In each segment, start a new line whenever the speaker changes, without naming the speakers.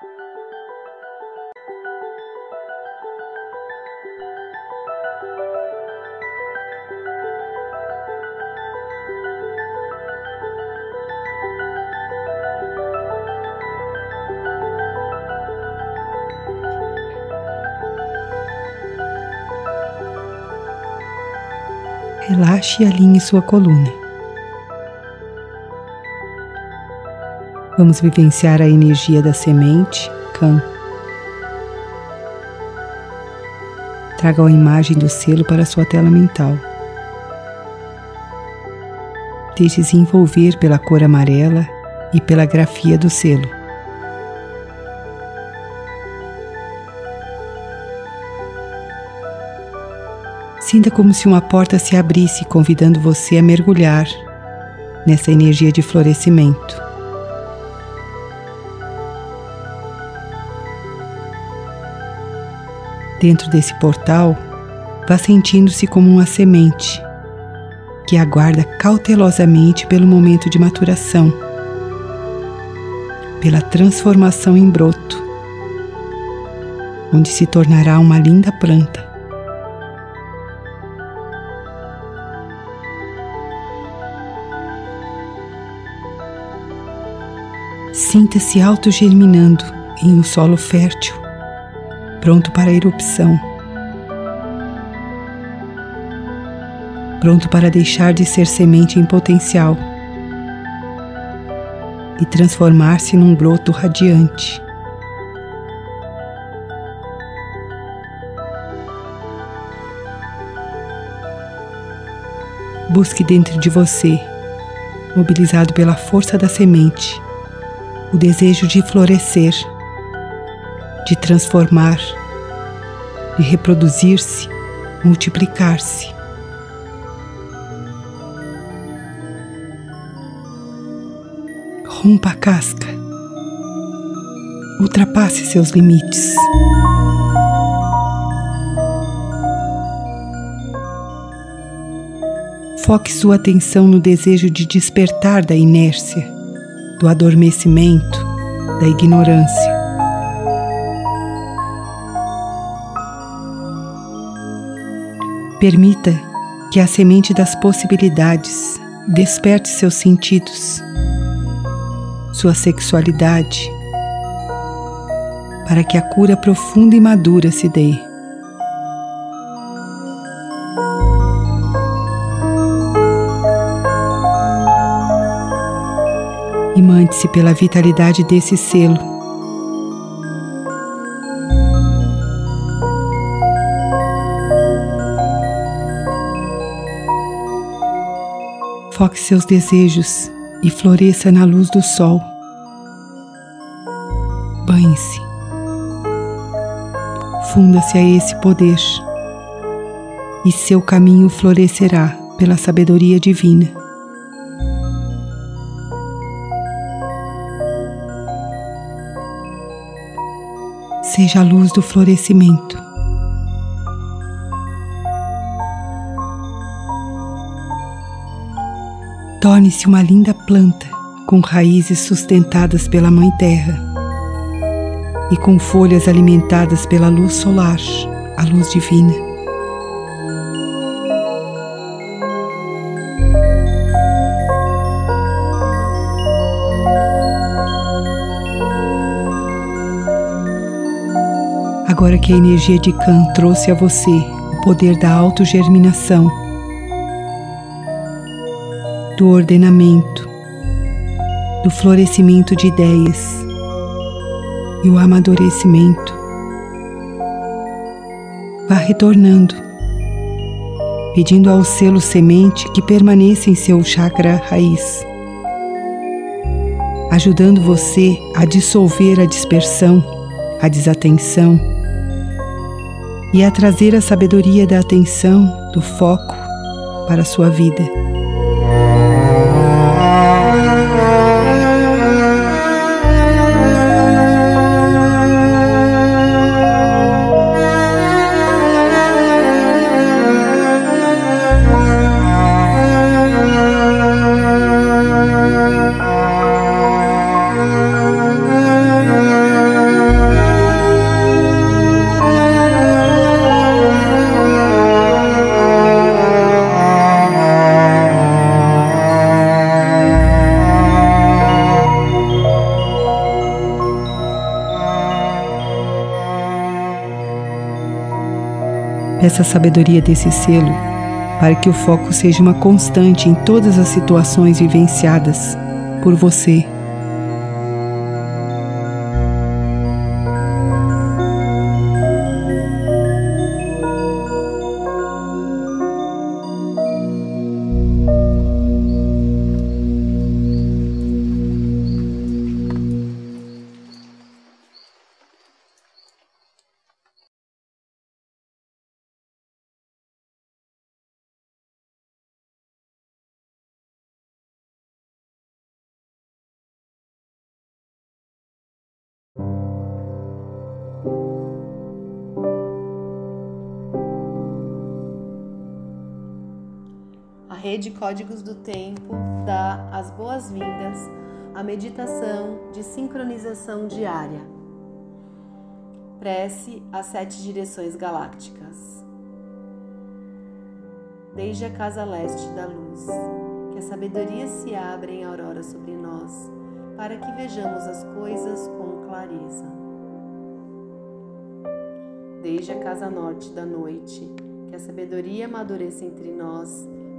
Relaxe e alinhe sua coluna. Vamos vivenciar a energia da semente Kan. Traga a imagem do selo para sua tela mental. Deixe-se envolver pela cor amarela e pela grafia do selo. Sinta como se uma porta se abrisse, convidando você a mergulhar nessa energia de florescimento. Dentro desse portal, vá sentindo-se como uma semente que aguarda cautelosamente pelo momento de maturação, pela transformação em broto, onde se tornará uma linda planta. Sinta-se autogerminando em um solo fértil, pronto para a erupção, pronto para deixar de ser semente em potencial. E transformar-se num broto radiante. Busque dentro de você, mobilizado pela força da semente, o desejo de florescer, de transformar, de reproduzir-se, multiplicar-se. Rompa a casca, ultrapasse seus limites. Foque sua atenção no desejo de despertar da inércia do adormecimento, da ignorância. Permita que a semente das possibilidades desperte seus sentidos, sua sexualidade, para que a cura profunda e madura se dê. Imante-se pela vitalidade desse selo. Foque seus desejos e floresça na luz do sol. Banhe-se. Funda-se a esse poder e seu caminho florescerá pela sabedoria divina. seja a luz do florescimento. Torne-se uma linda planta com raízes sustentadas pela Mãe Terra e com folhas alimentadas pela luz solar, a luz divina. Agora que a energia de Kan trouxe a você o poder da autogerminação, do ordenamento, do florescimento de ideias e o amadurecimento, vá retornando, pedindo ao selo semente que permaneça em seu chakra raiz, ajudando você a dissolver a dispersão, a desatenção e a trazer a sabedoria da atenção, do foco para a sua vida. Essa sabedoria desse selo para que o foco seja uma constante em todas as situações vivenciadas por você
Rede Códigos do Tempo dá as boas-vindas à meditação de sincronização diária. Prece às sete direções galácticas. Desde a casa leste da luz, que a sabedoria se abra em aurora sobre nós, para que vejamos as coisas com clareza. Desde a casa norte da noite, que a sabedoria amadureça entre nós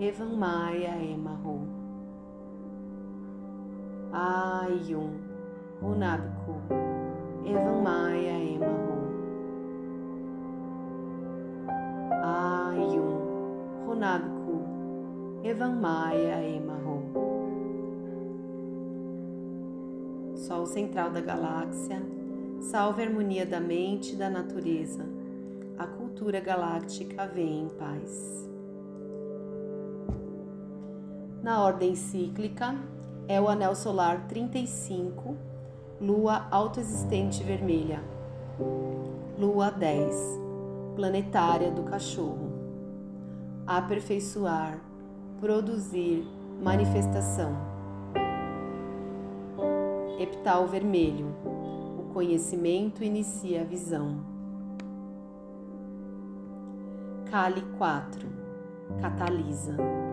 Evan Maia Emarro Ayun Unabku Evan Maia Emarro Ayun Runabku Evan Maia Emarro Sol central da galáxia, salve a harmonia da mente e da natureza. A cultura galáctica vem em paz. Na ordem cíclica, é o anel solar 35, lua autoexistente vermelha. Lua 10, planetária do cachorro. Aperfeiçoar, produzir, manifestação. Epital vermelho. O conhecimento inicia a visão. Kali 4. Catalisa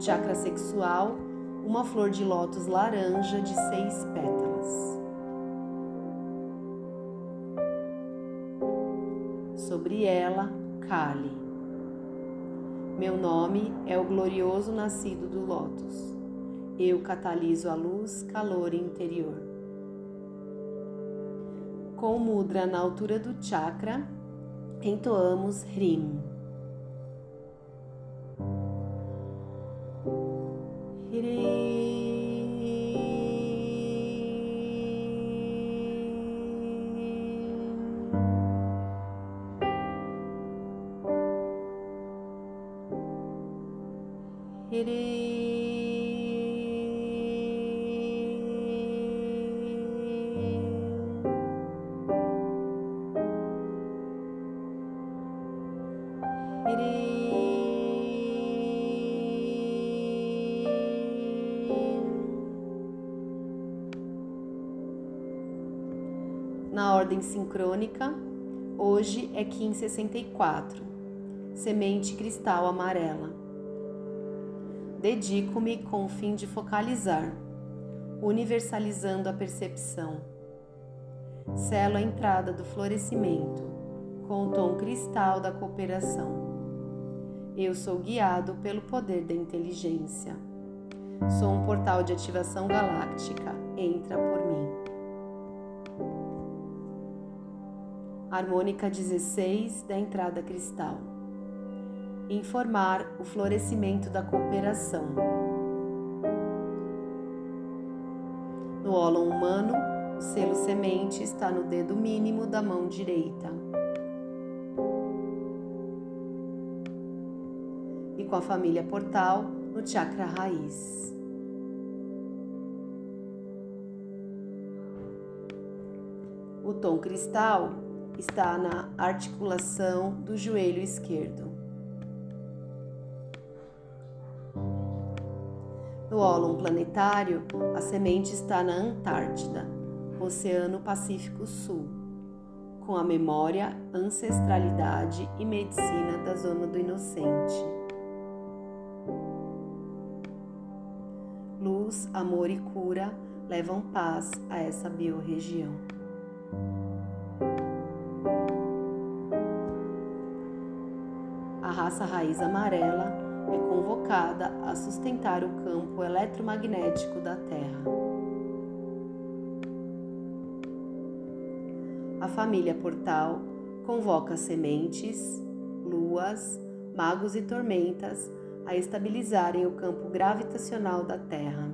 chakra sexual, uma flor de lótus laranja de seis pétalas. Sobre ela, Kali. Meu nome é o glorioso nascido do lótus. Eu cataliso a luz, calor interior. Com mudra na altura do chakra, entoamos Rim. Na ordem sincrônica, hoje é Kim 64, semente cristal amarela. Dedico-me com o fim de focalizar, universalizando a percepção. Selo a entrada do florescimento com o tom cristal da cooperação. Eu sou guiado pelo poder da inteligência. Sou um portal de ativação galáctica. Entra por mim. Harmônica 16 da entrada cristal. Informar o florescimento da cooperação. No ólon humano, o selo semente está no dedo mínimo da mão direita. Com a família portal no chakra raiz. O tom cristal está na articulação do joelho esquerdo. No ólon planetário, a semente está na Antártida, Oceano Pacífico Sul, com a memória, ancestralidade e medicina da zona do inocente. Luz, amor e cura levam paz a essa biorregião. A raça raiz amarela é convocada a sustentar o campo eletromagnético da Terra. A família Portal convoca sementes, luas, magos e tormentas a estabilizarem o campo gravitacional da Terra.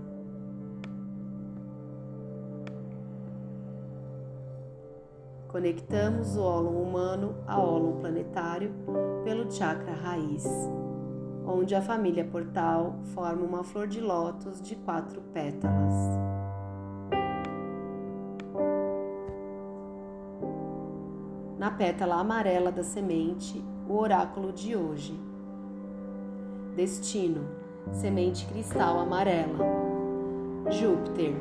Conectamos o ólon humano ao ólon planetário pelo chakra raiz, onde a família portal forma uma flor de lótus de quatro pétalas. Na pétala amarela da semente, o oráculo de hoje Destino, semente cristal amarela. Júpiter,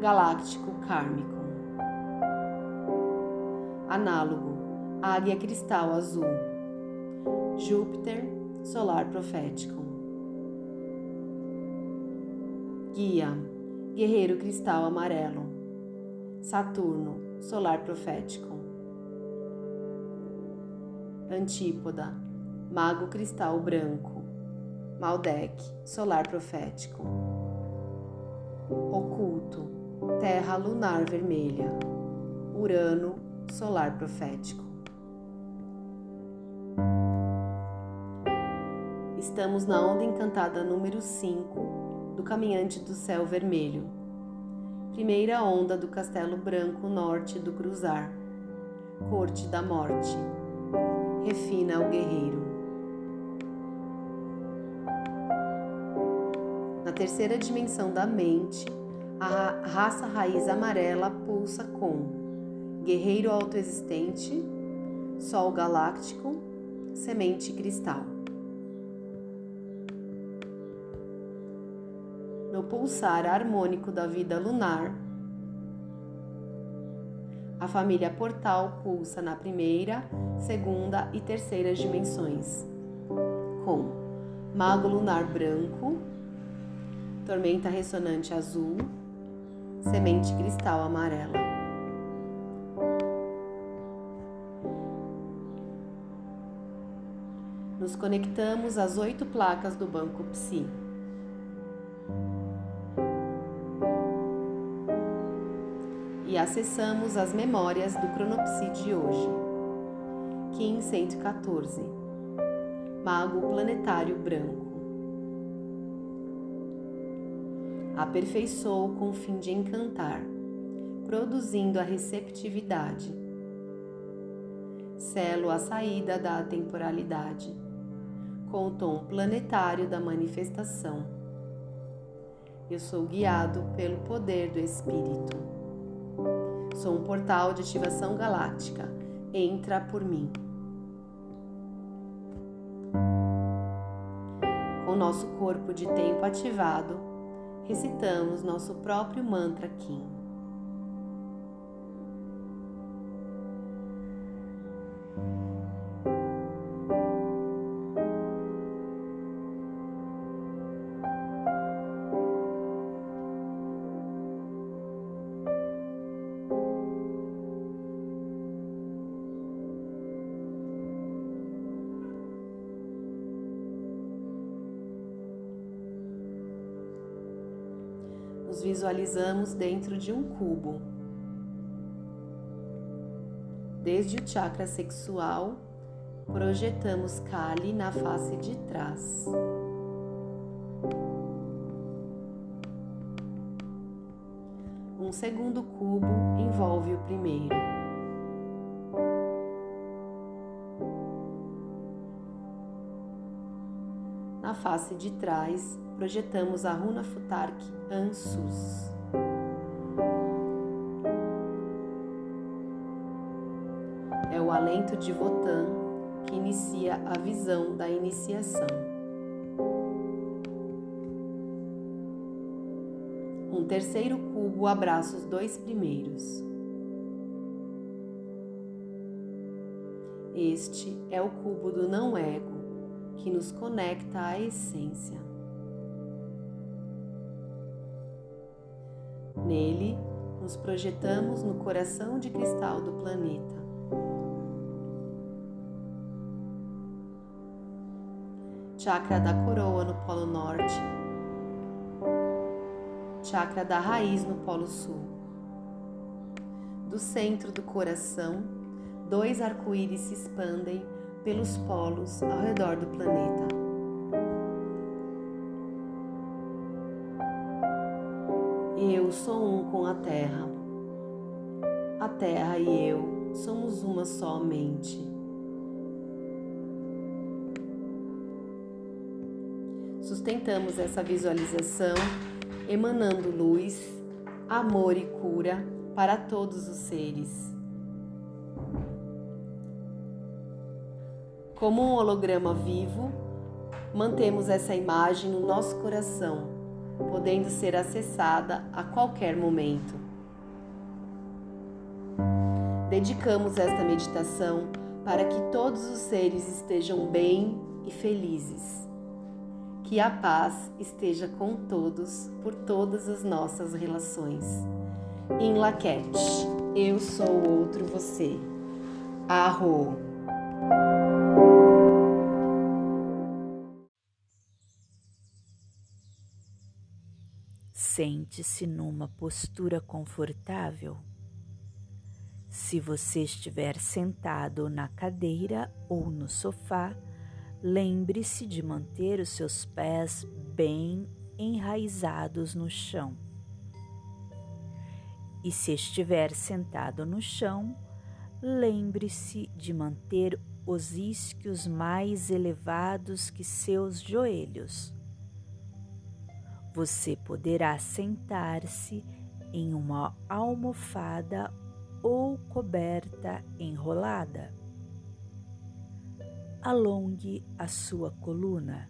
galáctico kármico. Análogo, águia cristal azul. Júpiter, solar profético. Guia, guerreiro cristal amarelo. Saturno, solar profético. Antípoda, mago cristal branco. Maldek, solar profético. Oculto, terra lunar vermelha. Urano, solar profético. Estamos na onda encantada número 5 do Caminhante do Céu Vermelho. Primeira onda do Castelo Branco Norte do Cruzar. Corte da Morte. Refina o guerreiro. Terceira dimensão da mente, a raça raiz amarela pulsa com guerreiro autoexistente, sol galáctico, semente cristal. No pulsar harmônico da vida lunar, a família portal pulsa na primeira, segunda e terceira dimensões, com mago lunar branco, tormenta ressonante azul, semente cristal amarela. Nos conectamos às oito placas do banco Psi. E acessamos as memórias do Cronopsi de hoje. Kim 114 Mago Planetário Branco aperfeiçoou com o fim de encantar, produzindo a receptividade. Selo a saída da temporalidade, com o tom planetário da manifestação. Eu sou guiado pelo poder do Espírito. Sou um portal de ativação galáctica. Entra por mim. Com nosso corpo de tempo ativado, recitamos nosso próprio mantra Kim. Nos visualizamos dentro de um cubo. Desde o chakra sexual, projetamos Kali na face de trás. Um segundo cubo envolve o primeiro. Na face de trás, projetamos a runa Futark Ansus. É o alento de Votan que inicia a visão da iniciação. Um terceiro cubo abraça os dois primeiros. Este é o cubo do não-ego que nos conecta à essência. Nele, nos projetamos no coração de cristal do planeta. Chakra da coroa no Polo Norte, chakra da raiz no Polo Sul. Do centro do coração, dois arco-íris se expandem pelos polos ao redor do planeta. A Terra. A Terra e eu somos uma só mente. Sustentamos essa visualização emanando luz, amor e cura para todos os seres. Como um holograma vivo, mantemos essa imagem no nosso coração, podendo ser acessada a qualquer momento. Dedicamos esta meditação para que todos os seres estejam bem e felizes. Que a paz esteja com todos por todas as nossas relações. Em Laquete, eu sou outro você. Arro.
Sente-se numa postura confortável. Se você estiver sentado na cadeira ou no sofá, lembre-se de manter os seus pés bem enraizados no chão. E se estiver sentado no chão, lembre-se de manter os isquios mais elevados que seus joelhos você poderá sentar-se em uma almofada ou coberta enrolada. Alongue a sua coluna.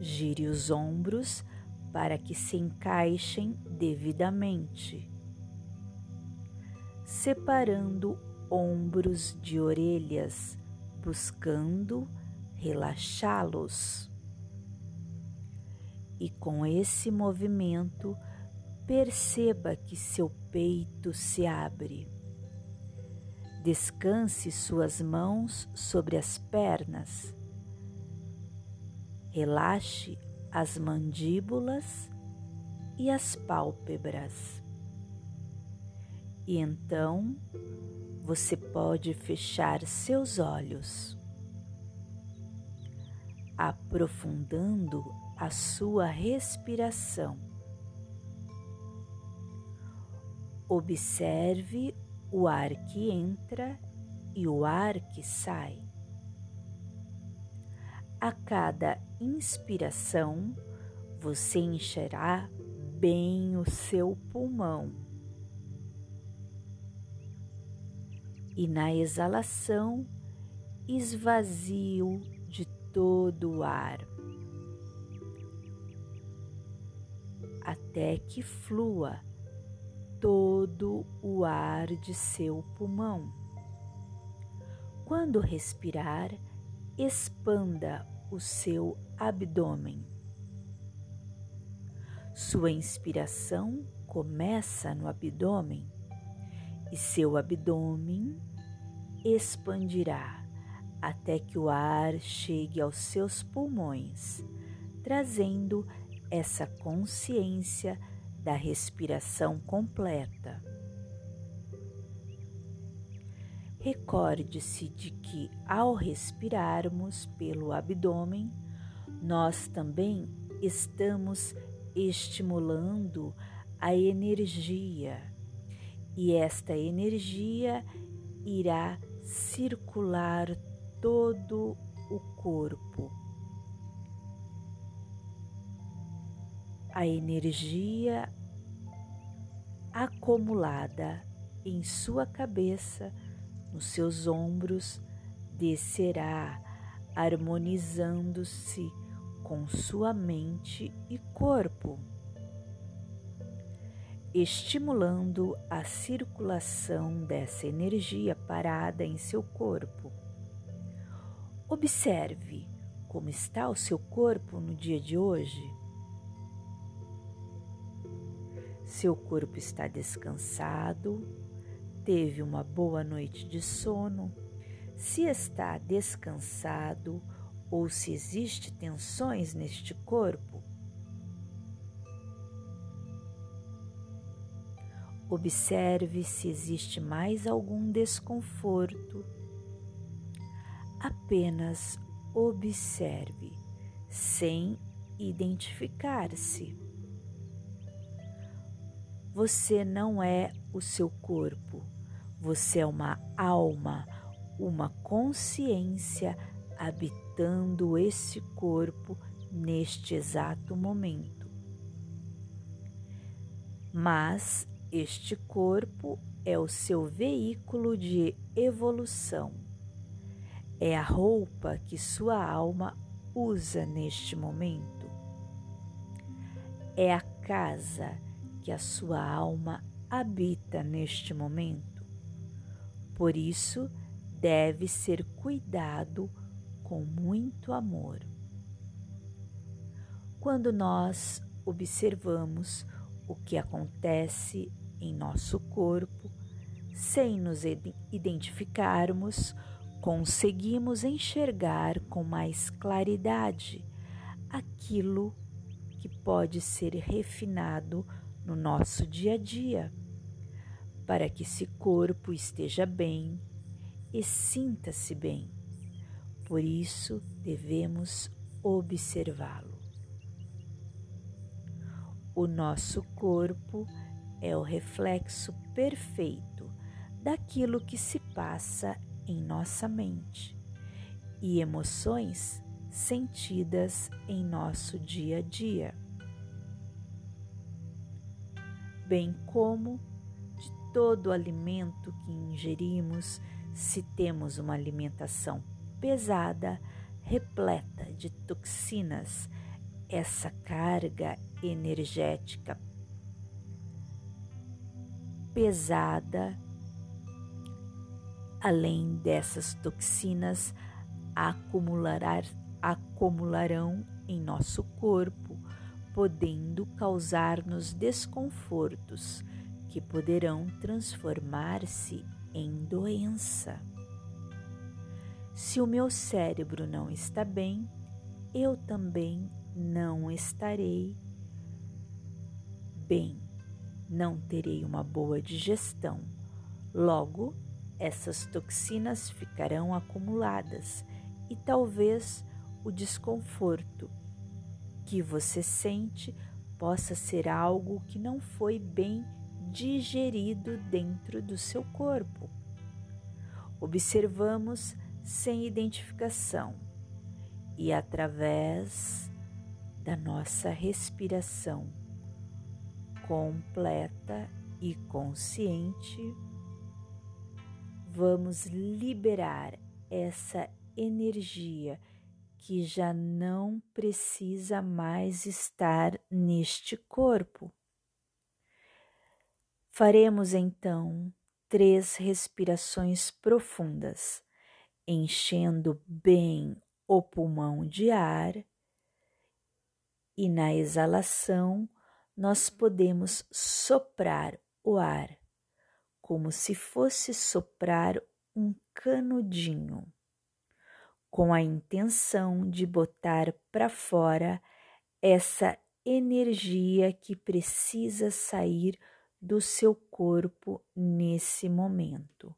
Gire os ombros para que se encaixem devidamente, separando ombros de orelhas, buscando relaxá-los e com esse movimento perceba que seu peito se abre. Descanse suas mãos sobre as pernas. Relaxe as mandíbulas e as pálpebras. E então você pode fechar seus olhos, aprofundando a sua respiração. Observe o ar que entra e o ar que sai. A cada inspiração, você encherá bem o seu pulmão. E na exalação, esvazio de todo o ar. Até que flua todo o ar de seu pulmão. Quando respirar, expanda o seu abdômen. Sua inspiração começa no abdômen e seu abdômen expandirá até que o ar chegue aos seus pulmões, trazendo essa consciência da respiração completa. Recorde-se de que, ao respirarmos pelo abdômen, nós também estamos estimulando a energia e esta energia irá circular todo o corpo. A energia acumulada em sua cabeça, nos seus ombros, descerá, harmonizando-se com sua mente e corpo estimulando a circulação dessa energia parada em seu corpo. Observe como está o seu corpo no dia de hoje. Seu corpo está descansado, teve uma boa noite de sono. Se está descansado ou se existe tensões neste corpo, Observe se existe mais algum desconforto. Apenas observe, sem identificar-se. Você não é o seu corpo, você é uma alma, uma consciência habitando esse corpo neste exato momento. Mas este corpo é o seu veículo de evolução. É a roupa que sua alma usa neste momento. É a casa que a sua alma habita neste momento. Por isso, deve ser cuidado com muito amor. Quando nós observamos o que acontece em nosso corpo, sem nos identificarmos, conseguimos enxergar com mais claridade aquilo que pode ser refinado no nosso dia a dia, para que esse corpo esteja bem e sinta-se bem. Por isso, devemos observá-lo. O nosso corpo é o reflexo perfeito daquilo que se passa em nossa mente e emoções sentidas em nosso dia a dia, bem como de todo o alimento que ingerimos, se temos uma alimentação pesada, repleta de toxinas, essa carga energética pesada. Além dessas toxinas, acumular, acumularão em nosso corpo, podendo causar-nos desconfortos que poderão transformar-se em doença. Se o meu cérebro não está bem, eu também não estarei bem não terei uma boa digestão. Logo, essas toxinas ficarão acumuladas e talvez o desconforto que você sente possa ser algo que não foi bem digerido dentro do seu corpo. Observamos sem identificação e através da nossa respiração completa e consciente, vamos liberar essa energia que já não precisa mais estar neste corpo. Faremos então três respirações profundas, enchendo bem o pulmão de ar e na exalação nós podemos soprar o ar, como se fosse soprar um canudinho, com a intenção de botar para fora essa energia que precisa sair do seu corpo nesse momento.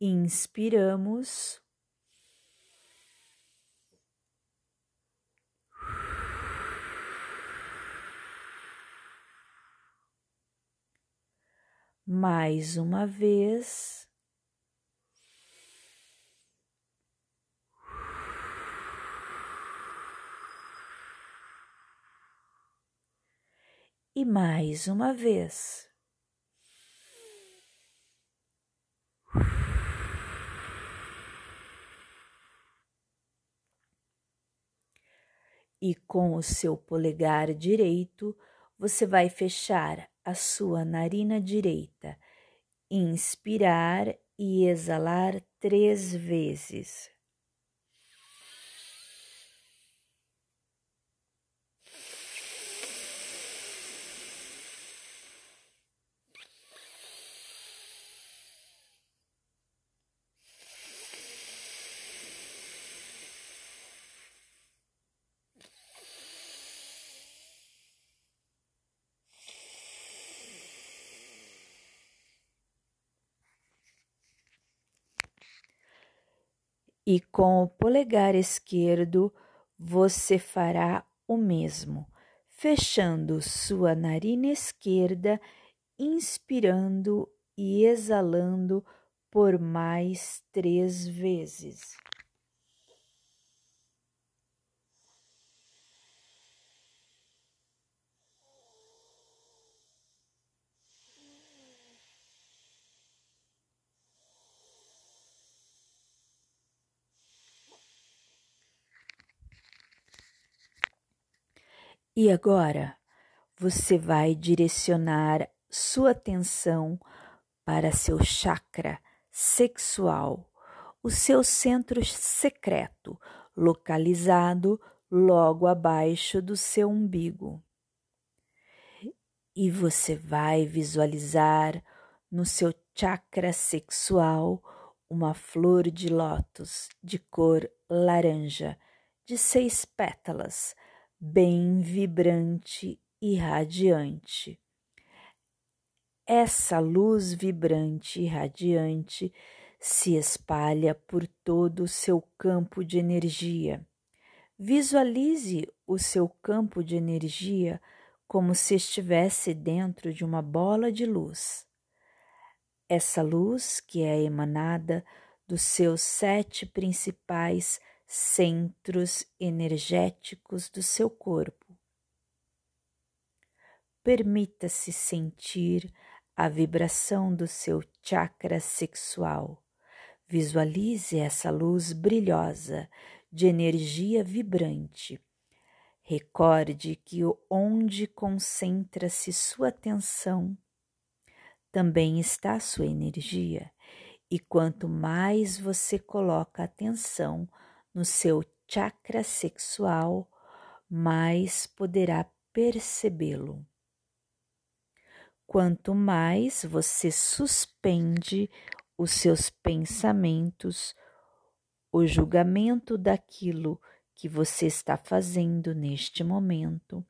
Inspiramos. Mais uma vez. E mais uma vez. E com o seu polegar direito, você vai fechar a sua narina direita, inspirar e exalar três vezes. E com o polegar esquerdo você fará o mesmo, fechando sua narina esquerda, inspirando e exalando por mais três vezes. E agora você vai direcionar sua atenção para seu chakra sexual, o seu centro secreto, localizado logo abaixo do seu umbigo. E você vai visualizar no seu chakra sexual uma flor de lótus de cor laranja, de seis pétalas bem vibrante e radiante. Essa luz vibrante e radiante se espalha por todo o seu campo de energia. Visualize o seu campo de energia como se estivesse dentro de uma bola de luz. Essa luz, que é emanada dos seus sete principais centros energéticos do seu corpo. Permita-se sentir a vibração do seu chakra sexual. Visualize essa luz brilhosa de energia vibrante. Recorde que onde concentra-se sua atenção, também está sua energia, e quanto mais você coloca atenção no seu chakra sexual, mais poderá percebê-lo. Quanto mais você suspende os seus pensamentos, o julgamento daquilo que você está fazendo neste momento,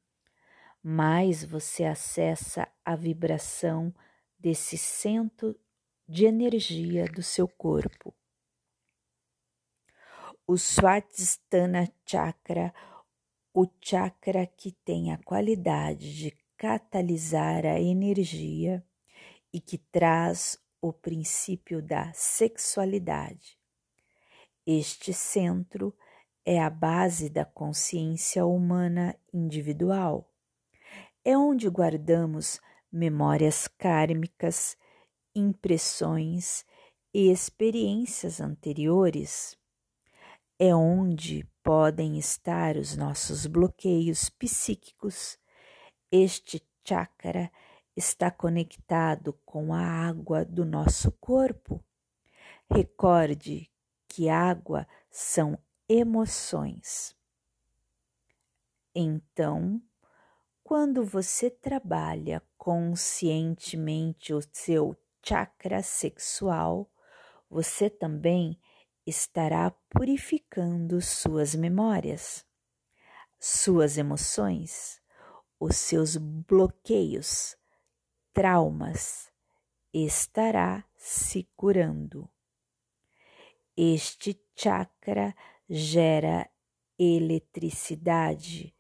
mais você acessa a vibração desse centro de energia do seu corpo o Swadhisthana Chakra, o chakra que tem a qualidade de catalisar a energia e que traz o princípio da sexualidade. Este centro é a base da consciência humana individual. É onde guardamos memórias kármicas, impressões e experiências anteriores é onde podem estar os nossos bloqueios psíquicos. Este chakra está conectado com a água do nosso corpo. Recorde que água são emoções. Então, quando você trabalha conscientemente o seu chakra sexual, você também estará purificando suas memórias. suas emoções, os seus bloqueios, traumas, estará se curando. Este chakra gera eletricidade,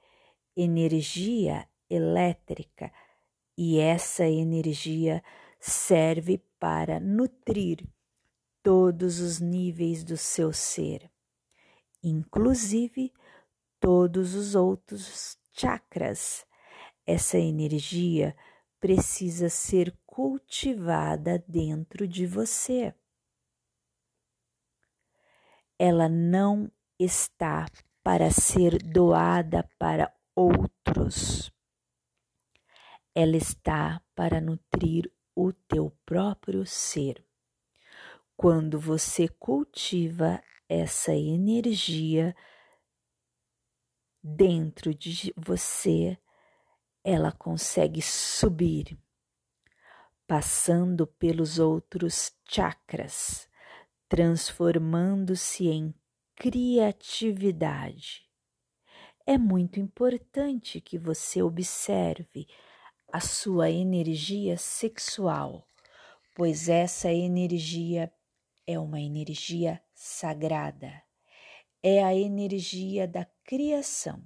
energia elétrica, e essa energia serve para nutrir todos os níveis do seu ser, inclusive todos os outros chakras. Essa energia precisa ser cultivada dentro de você. Ela não está para ser doada para outros. Ela está para nutrir o teu próprio ser. Quando você cultiva essa energia dentro de você, ela consegue subir, passando pelos outros chakras, transformando-se em criatividade. É muito importante que você observe a sua energia sexual, pois essa energia é uma energia sagrada, é a energia da criação.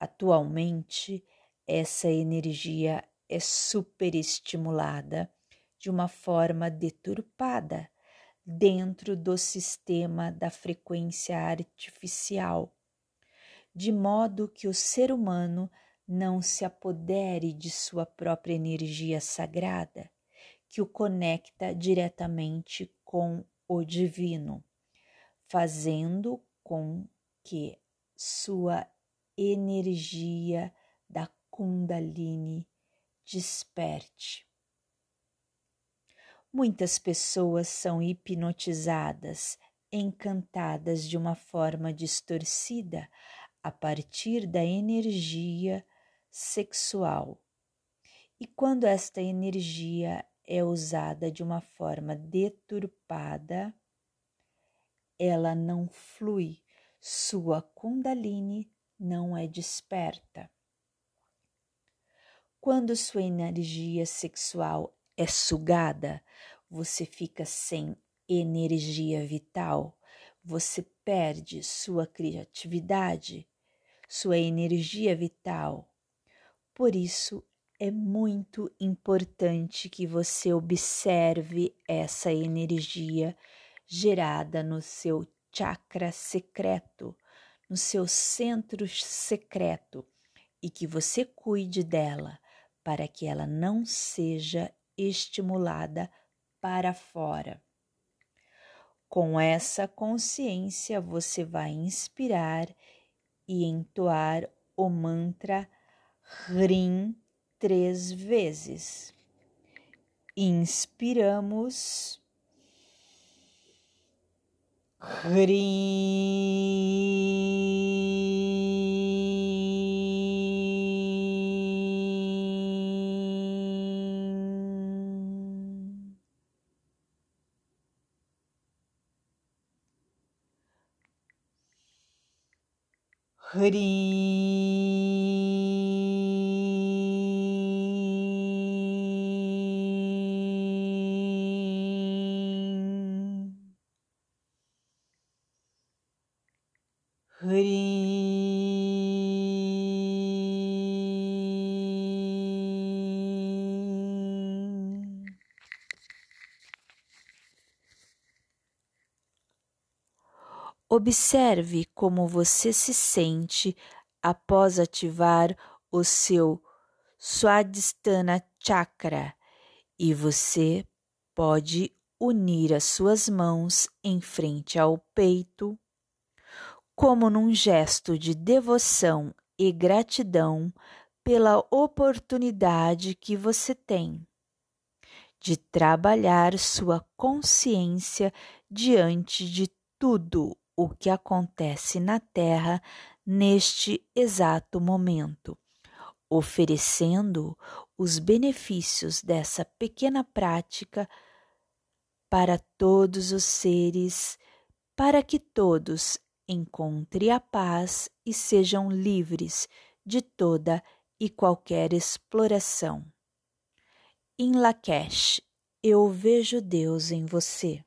Atualmente, essa energia é superestimulada de uma forma deturpada dentro do sistema da frequência artificial, de modo que o ser humano não se apodere de sua própria energia sagrada, que o conecta diretamente com o divino, fazendo com que sua energia da Kundalini desperte. Muitas pessoas são hipnotizadas, encantadas de uma forma distorcida a partir da energia sexual. E quando esta energia é usada de uma forma deturpada, ela não flui, sua Kundalini não é desperta. Quando sua energia sexual é sugada, você fica sem energia vital, você perde sua criatividade, sua energia vital. Por isso, é muito importante que você observe essa energia gerada no seu chakra secreto, no seu centro secreto e que você cuide dela para que ela não seja estimulada para fora. Com essa consciência, você vai inspirar e entoar o mantra Rim três vezes. Inspiramos. Observe como você se sente após ativar o seu Swadhisthana Chakra e você pode unir as suas mãos em frente ao peito, como num gesto de devoção e gratidão pela oportunidade que você tem de trabalhar sua consciência diante de tudo o que acontece na Terra neste exato momento, oferecendo os benefícios dessa pequena prática para todos os seres, para que todos encontre a paz e sejam livres de toda e qualquer exploração. Em Lakesh, eu vejo Deus em você.